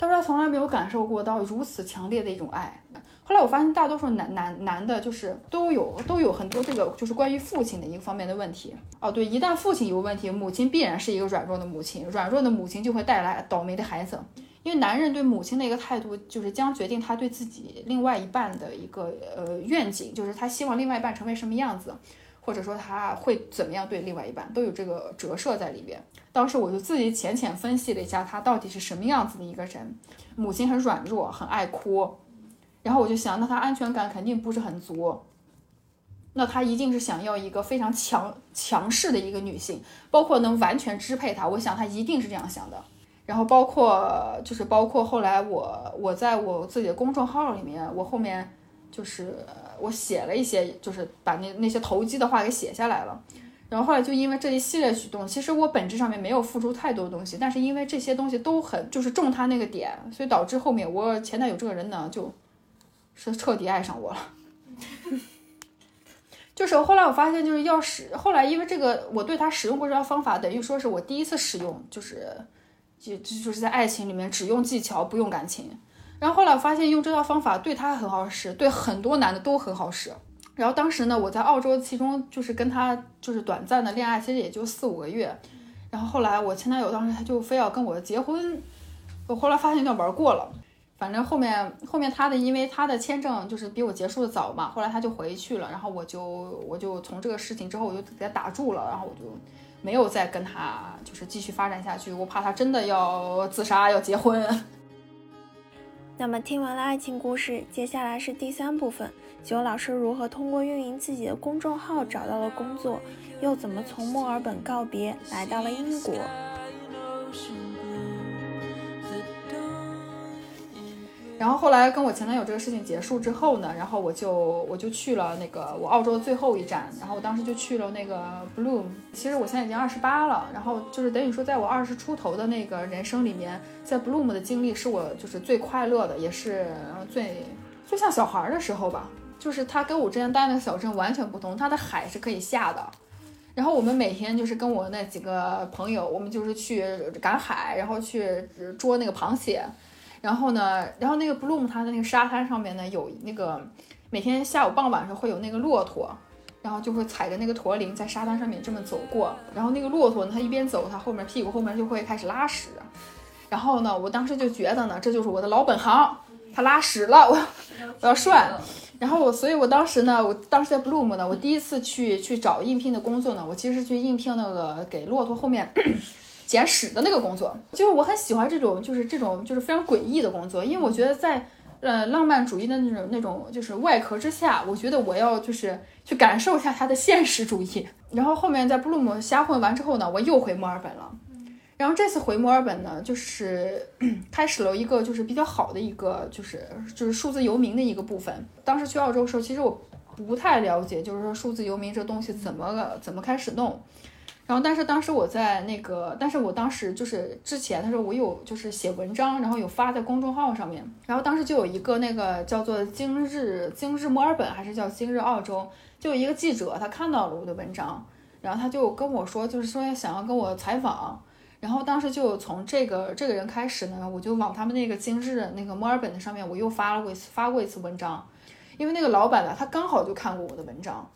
S3: 他说他从来没有感受过到如此强烈的一种爱。”后来我发现，大多数男男男的，就是都有都有很多这个，就是关于父亲的一个方面的问题。哦，对，一旦父亲有问题，母亲必然是一个软弱的母亲，软弱的母亲就会带来倒霉的孩子。因为男人对母亲的一个态度，就是将决定他对自己另外一半的一个呃愿景，就是他希望另外一半成为什么样子，或者说他会怎么样对另外一半，都有这个折射在里边。当时我就自己浅浅分析了一下，他到底是什么样子的一个人。母亲很软弱，很爱哭。然后我就想，那他安全感肯定不是很足，那他一定是想要一个非常强强势的一个女性，包括能完全支配他。我想他一定是这样想的。然后包括就是包括后来我我在我自己的公众号里面，我后面就是我写了一些，就是把那那些投机的话给写下来了。然后后来就因为这一系列举动，其实我本质上面没有付出太多东西，但是因为这些东西都很就是中他那个点，所以导致后面我前男友这个人呢就。是彻底爱上我了，<laughs> 就是后来我发现，就是要使后来因为这个，我对他使用过这套方法，等于说是我第一次使用，就是就就是在爱情里面只用技巧不用感情。然后后来我发现用这套方法对他很好使，对很多男的都很好使。然后当时呢，我在澳洲，其中就是跟他就是短暂的恋爱，其实也就四五个月。然后后来我前男友当时他就非要跟我结婚，我后来发现有点玩过了。反正后面后面他的，因为他的签证就是比我结束的早嘛，后来他就回去了，然后我就我就从这个事情之后我就给他打住了，然后我就没有再跟他就是继续发展下去，我怕他真的要自杀要结婚。<laughs>
S1: 那么听完了爱情故事，接下来是第三部分，九老师如何通过运营自己的公众号找到了工作，又怎么从墨尔本告别来到了英国。
S3: 然后后来跟我前男友这个事情结束之后呢，然后我就我就去了那个我澳洲的最后一站，然后我当时就去了那个 Bloom。其实我现在已经二十八了，然后就是等于说在我二十出头的那个人生里面，在 Bloom 的经历是我就是最快乐的，也是最最像小孩的时候吧。就是它跟我之前待那个小镇完全不同，它的海是可以下的。然后我们每天就是跟我那几个朋友，我们就是去赶海，然后去捉那个螃蟹。然后呢，然后那个 Bloom 它的那个沙滩上面呢，有那个每天下午傍晚时候会有那个骆驼，然后就会踩着那个驼铃在沙滩上面这么走过。然后那个骆驼呢，它一边走，它后面屁股后面就会开始拉屎。然后呢，我当时就觉得呢，这就是我的老本行，它拉屎了，我我要涮。然后我，所以我当时呢，我当时在 Bloom 呢，我第一次去去找应聘的工作呢，我其实是去应聘那个给骆驼后面。<coughs> 捡屎的那个工作，就是我很喜欢这种，就是这种，就是非常诡异的工作，因为我觉得在呃浪漫主义的那种那种就是外壳之下，我觉得我要就是去感受一下它的现实主义。然后后面在布鲁姆瞎混完之后呢，我又回墨尔本了。然后这次回墨尔本呢，就是 <clears throat> 开始了一个就是比较好的一个就是就是数字游民的一个部分。当时去澳洲的时候，其实我不太了解，就是说数字游民这东西怎么怎么开始弄。然后，但是当时我在那个，但是我当时就是之前他说，我有就是写文章，然后有发在公众号上面。然后当时就有一个那个叫做“今日今日墨尔本”还是叫“今日澳洲”，就有一个记者他看到了我的文章，然后他就跟我说，就是说想要跟我采访。然后当时就从这个这个人开始呢，我就往他们那个“今日”那个墨尔本的上面，我又发了过一次发过一次文章，因为那个老板呢，他刚好就看过我的文章。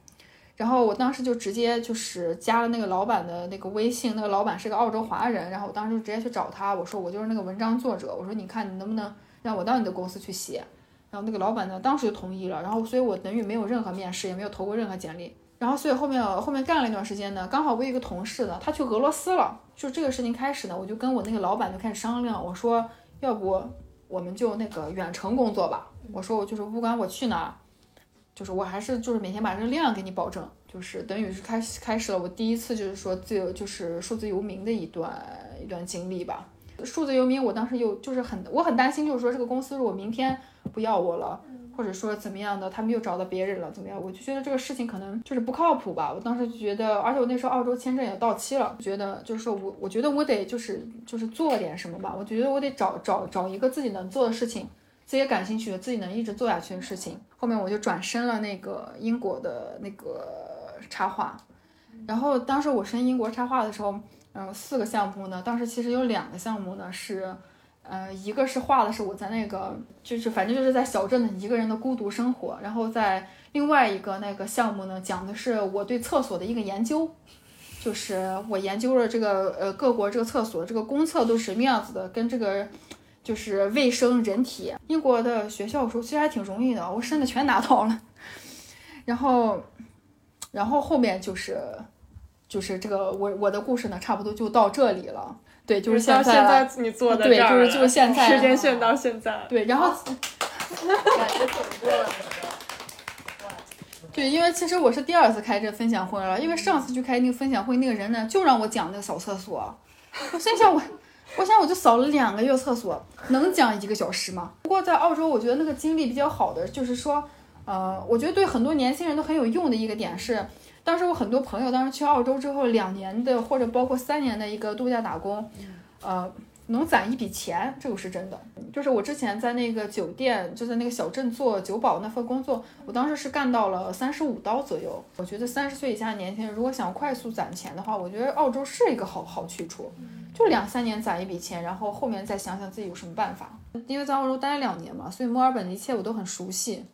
S3: 然后我当时就直接就是加了那个老板的那个微信，那个老板是个澳洲华人，然后我当时就直接去找他，我说我就是那个文章作者，我说你看你能不能让我到你的公司去写，然后那个老板呢当时就同意了，然后所以我等于没有任何面试，也没有投过任何简历，然后所以后面后面干了一段时间呢，刚好我有一个同事呢，他去俄罗斯了，就这个事情开始呢，我就跟我那个老板就开始商量，我说要不我们就那个远程工作吧，我说我就是不管我去哪。就是我还是就是每天把这个量给你保证，就是等于是开始开始了我第一次就是说自由就是数字游民的一段一段经历吧。数字游民，我当时又就是很我很担心，就是说这个公司如果明天不要我了，或者说怎么样的，他们又找到别人了，怎么样？我就觉得这个事情可能就是不靠谱吧。我当时就觉得，而且我那时候澳洲签证也到期了，觉得就是说我我觉得我得就是就是做点什么吧。我觉得我得找找找一个自己能做的事情。自己感兴趣的、自己能一直做下去的事情，后面我就转申了那个英国的那个插画。然后当时我申英国插画的时候，嗯，四个项目呢，当时其实有两个项目呢是，呃，一个是画的是我在那个，就是反正就是在小镇的一个人的孤独生活。然后在另外一个那个项目呢，讲的是我对厕所的一个研究，就是我研究了这个呃各国这个厕所这个公厕都是什么样子的，跟这个。就是卫生人体，英国的学校时候其实还挺容易的，我申的全拿到了。<laughs> 然后，然后后面就是，就是这个我我的故事呢，差不多就到这里了。对，就是现
S2: 在你做的
S3: 对，就是就是现在
S2: 时间线到现在。
S3: 对，然后感觉走过了对，因为其实我是第二次开这分享会了，因为上次去开那个分享会，那个人呢就让我讲那个扫厕所，我心想我。我想我就扫了两个月厕所，能讲一个小时吗？不过在澳洲，我觉得那个经历比较好的就是说，呃，我觉得对很多年轻人都很有用的一个点是，当时我很多朋友当时去澳洲之后，两年的或者包括三年的一个度假打工，呃，能攒一笔钱，这个是真的。就是我之前在那个酒店，就在那个小镇做酒保那份工作，我当时是干到了三十五刀左右。我觉得三十岁以下的年轻人如果想快速攒钱的话，我觉得澳洲是一个好好去处。就两三年攒一笔钱，然后后面再想想自己有什么办法。因为在澳洲待了两年嘛，所以墨尔本的一切我都很熟悉。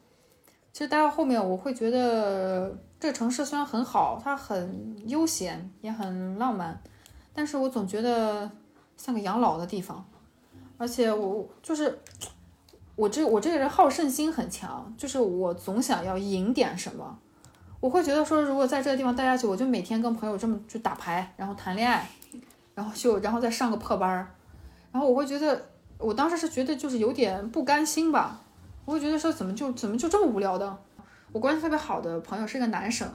S3: 其实待到后面，我会觉得这个城市虽然很好，它很悠闲，也很浪漫，但是我总觉得像个养老的地方。而且我就是我这我这个人好胜心很强，就是我总想要赢点什么。我会觉得说，如果在这个地方待下去，我就每天跟朋友这么就打牌，然后谈恋爱。然后就，然后再上个破班儿，然后我会觉得，我当时是觉得就是有点不甘心吧，我会觉得说怎么就怎么就这么无聊的。我关系特别好的朋友是一个男生，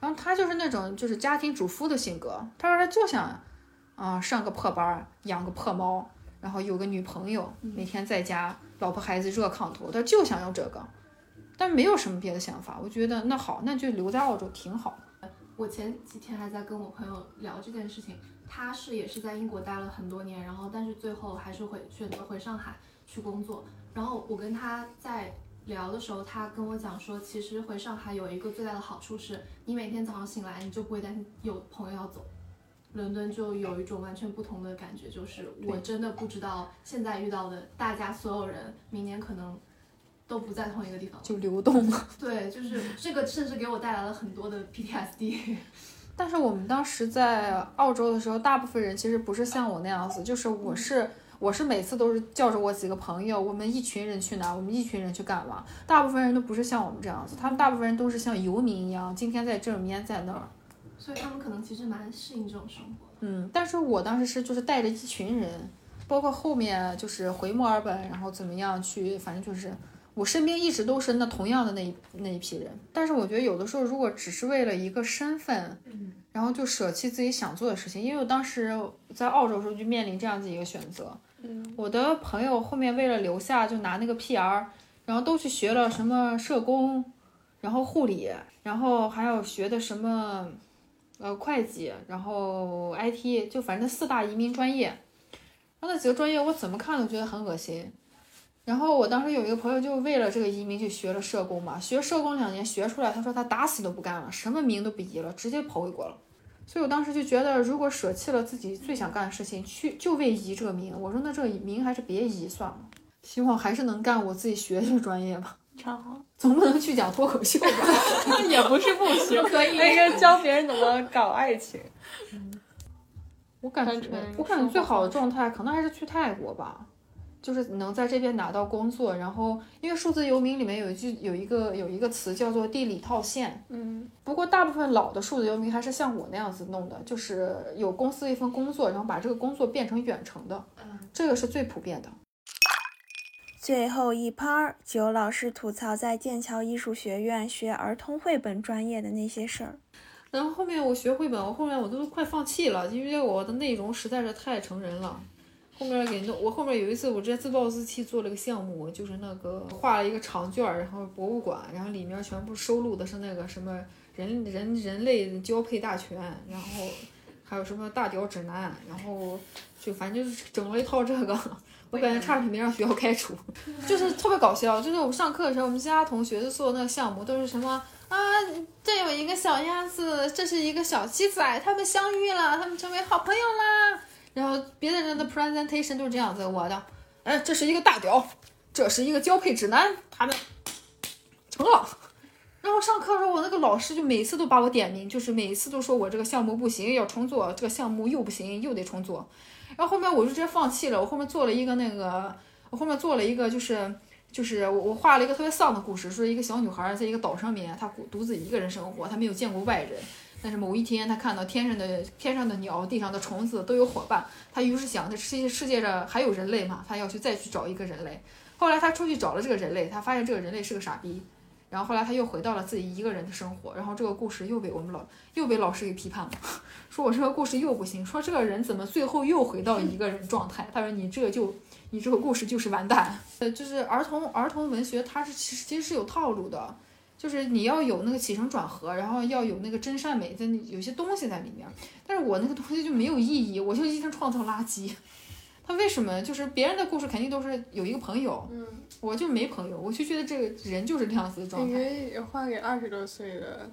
S3: 然后他就是那种就是家庭主妇的性格，他说他就想，啊上个破班，养个破猫，然后有个女朋友，每天在家，老婆孩子热炕头，他就想要这个，但没有什么别的想法。我觉得那好，那就留在澳洲挺好。
S4: 我前几天还在跟我朋友聊这件事情。他是也是在英国待了很多年，然后但是最后还是回选择回上海去工作。然后我跟他在聊的时候，他跟我讲说，其实回上海有一个最大的好处是，你每天早上醒来你就不会担心有朋友要走。伦敦就有一种完全不同的感觉，就是我真的不知道现在遇到的大家所有人，明年可能都不在同一个地方，
S3: 就流动了。<laughs>
S4: 对，就是这个甚至给我带来了很多的 PTSD。<laughs>
S3: 但是我们当时在澳洲的时候，大部分人其实不是像我那样子，就是我是我是每次都是叫着我几个朋友，我们一群人去哪，我们一群人去干嘛。大部分人都不是像我们这样子，他们大部分人都是像游民一样，今天在这儿，明天在那儿。
S4: 所以他们可能其实蛮适应这种生活。
S3: 嗯，但是我当时是就是带着一群人，包括后面就是回墨尔本，然后怎么样去，反正就是我身边一直都是那同样的那一那一批人。但是我觉得有的时候如果只是为了一个身份，然后就舍弃自己想做的事情，因为我当时在澳洲时候就面临这样子一个选择。
S2: 嗯，
S3: 我的朋友后面为了留下，就拿那个 PR，然后都去学了什么社工，然后护理，然后还有学的什么，呃，会计，然后 IT，就反正四大移民专业。然后那几个专业我怎么看都觉得很恶心。然后我当时有一个朋友就为了这个移民去学了社工嘛，学社工两年学出来，他说他打死都不干了，什么名都不移了，直接跑回国了。所以我当时就觉得，如果舍弃了自己最想干的事情，去就为移这个名，我说那这个名还是别移算了。希望还是能干我自己学的专业吧，<laughs>
S1: 超好，
S3: 总不能去讲脱口秀吧？<laughs>
S2: 也不是不行，<laughs>
S3: 可以
S2: 那个教别人怎么搞爱情。
S3: 嗯我感觉我感觉最好的状态可能还是去泰国吧，就是能在这边拿到工作，然后因为数字游民里面有一句有一个有一个词叫做地理套现，
S2: 嗯，
S3: 不过大部分老的数字游民还是像我那样子弄的，就是有公司一份工作，然后把这个工作变成远程的，嗯这个是最普遍的。
S1: 最后一趴儿，九老师吐槽在剑桥艺术学院学儿童绘本专业的那些事儿。
S3: 然后后面我学绘本，我后面我都快放弃了，因为我的内容实在是太成人了。后面给弄，我后面有一次我直接自暴自弃做了个项目，就是那个画了一个长卷，然后博物馆，然后里面全部收录的是那个什么人人人类交配大全，然后还有什么大屌指南，然后就反正就是整了一套这个。<laughs> 我感觉差点没让学校开除，<laughs> 就是特别搞笑。就是我们上课的时候，我们其他同学就做那个项目都是什么啊，这有一个小鸭子，这是一个小鸡仔，他们相遇了，他们成为好朋友啦。然后别的人的 presentation 都是这样子，我的，哎，这是一个大屌，这是一个交配指南，他们成了。然后上课的时候，我那个老师就每次都把我点名，就是每次都说我这个项目不行，要重做，这个项目又不行，又得重做。然后后面我就直接放弃了，我后面做了一个那个，我后面做了一个就是就是我我画了一个特别丧的故事，说一个小女孩在一个岛上面，她独自一个人生活，她没有见过外人。但是某一天，他看到天上的天上的鸟、地上的虫子都有伙伴，他于是想，这世界世界上还有人类嘛？他要去再去找一个人类。后来他出去找了这个人类，他发现这个人类是个傻逼。然后后来他又回到了自己一个人的生活，然后这个故事又被我们老又被老师给批判了，<laughs> 说我这个故事又不行，说这个人怎么最后又回到一个人状态？他说你这个就你这个故事就是完蛋。呃，就是儿童儿童文学，它是其实其实是有套路的，就是你要有那个起承转合，然后要有那个真善美在那有些东西在里面。但是我那个东西就没有意义，我就一直创造垃圾。他为什么就是别人的故事肯定都是有一个朋友，
S2: 嗯，
S3: 我就没朋友，我就觉得这个人就是这样子的状
S2: 你
S3: 态。
S2: 可以画给二十多岁的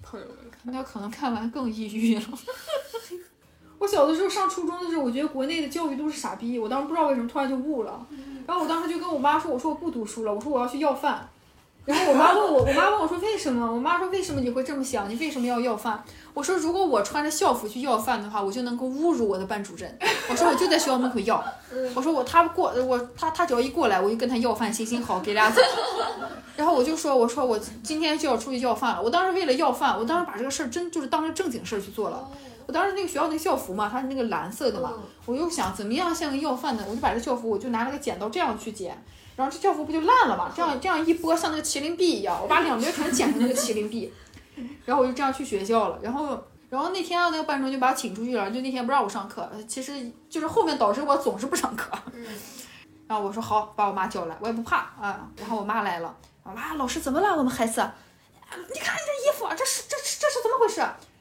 S2: 朋友们看。
S3: 那可能看完更抑郁了。<laughs> 我小的时候上初中的时候，我觉得国内的教育都是傻逼，我当时不知道为什么突然就悟了。然后我当时就跟我妈说，我说我不读书了，我说我要去要饭。然后我妈问我，我妈问我说为什么？我妈说为什么你会这么想？你为什么要要饭？我说如果我穿着校服去要饭的话，我就能够侮辱我的班主任。我说我就在学校门口要。<laughs> 我说我他过我他他只要一过来，我就跟他要饭，行行好，给俩走。<laughs> 然后我就说我说我今天就要出去要饭了。我当时为了要饭，我当时把这个事儿真就是当成正经事儿去做了。我当时那个学校那个校服嘛，它是那个蓝色的嘛，我又想怎么样像个要饭的，我就把这校服我就拿了个剪刀这样去剪，然后这校服不就烂了嘛？这样这样一拨像那个麒麟臂一样，我把两边全剪成那个麒麟臂，<laughs> 然后我就这样去学校了。然后然后那天那个班主任就把我请出去了，就那天不让我上课，其实就是后面导致我总是不上课。然后我说好，把我妈叫来，我也不怕啊。然后我妈来了，我妈老师怎么了？我们孩子，啊你看你这衣服，这是这是这是怎么回事？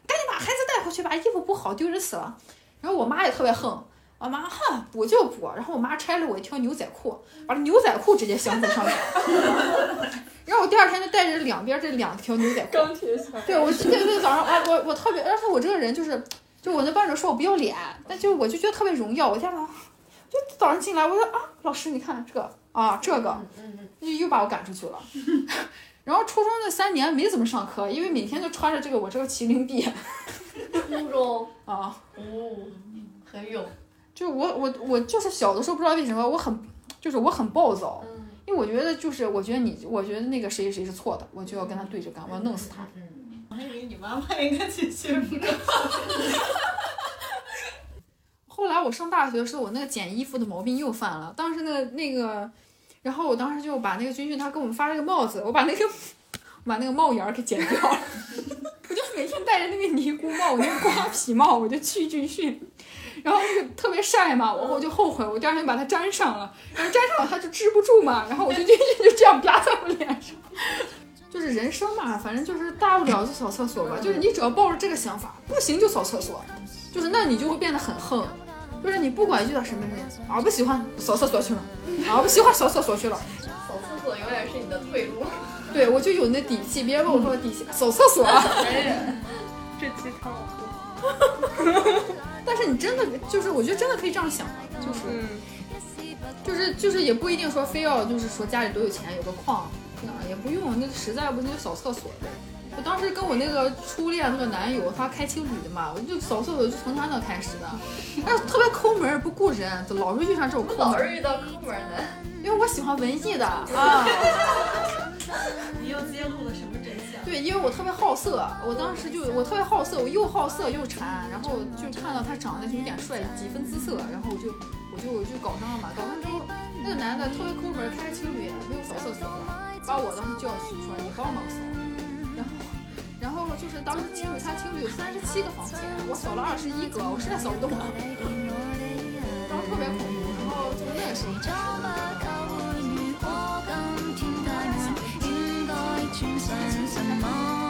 S3: 赶紧把孩子带回去，把衣服补好，丢人死了。然后我妈也特别横，我妈哼补就补。然后我妈拆了我一条牛仔裤，把这牛仔裤直接镶在上面。<laughs> 然后我第二天就带着两边这两条牛仔裤。
S2: 钢铁侠。
S3: 对，我今天那个早上，啊我我特别，而且我这个人就是，就我那班主任说我不要脸，但就我就觉得特别荣耀。我天呐，就早上进来，我说啊，老师你看这个啊，这个，就又把我赶出去了。<laughs> 然后初中那三年没怎么上课，因为每天就穿着这个我这个麒麟臂
S4: 初中 <laughs>
S3: 啊，
S4: 哦，很勇，
S3: 就我我我就是小的时候不知道为什么我很就是我很暴躁，
S4: 嗯
S3: 因为我觉得就是我觉得你我觉得那个谁谁是错的，我就要跟他对着干，我要弄死他。
S4: 嗯，
S5: 我还以为你妈妈应该去学不着。<laughs>
S3: 后来我上大学的时候，我那个剪衣服的毛病又犯了。当时那个那个，然后我当时就把那个军训他给我们发了个帽子，我把那个我把那个帽檐儿给剪掉了。<laughs> 我就每天戴着那个尼姑帽，那个瓜皮帽，我就去军训。然后那个特别晒嘛，我我就后悔，我第二天把它粘上了，然后粘上了它就支不住嘛，然后我就军训就这样啪在我脸上。<laughs> 就是人生嘛，反正就是大不了就扫厕所吧。就是你只要抱着这个想法，不行就扫厕所，就是那你就会变得很横。就是你不管遇到什么人，啊不喜欢扫厕所去了，啊不喜欢扫厕所去了。<laughs>
S4: 扫厕所永远是你的退路。
S3: 对我就有那底气，别人问我说底气，扫厕所。<laughs>
S2: 这鸡汤我喝。
S3: 但是你真的就是，我觉得真的可以这样想的，就是，
S2: 嗯，
S3: 就是就是也不一定说非要就是说家里多有钱有个矿，啊也不用，那实在不行就扫厕所呗。我当时跟我那个初恋那个男友，他开青旅的嘛，我就扫厕所就从他那开始的，但是特别抠门不顾人，就老是遇上这种抠门。
S4: 老是遇到抠门的，
S3: 因为我喜欢文艺的啊。<laughs>
S5: 你又揭露了什么真相？
S3: 对，因为我特别好色，我当时就我特别好色，我又好色又馋，然后就看到他长得就有点帅，几分姿色，然后我就我就我就搞上了嘛。搞上之后，那个男的特别抠门，开个青旅没有扫厕所的，把我当时叫去说你帮忙扫。然后然后就是当时青旅他青旅有三十七个房间，我扫了二十一个，我实在扫不动了，当时特别恐怖。然后就那个时候。
S6: 应该穿什么？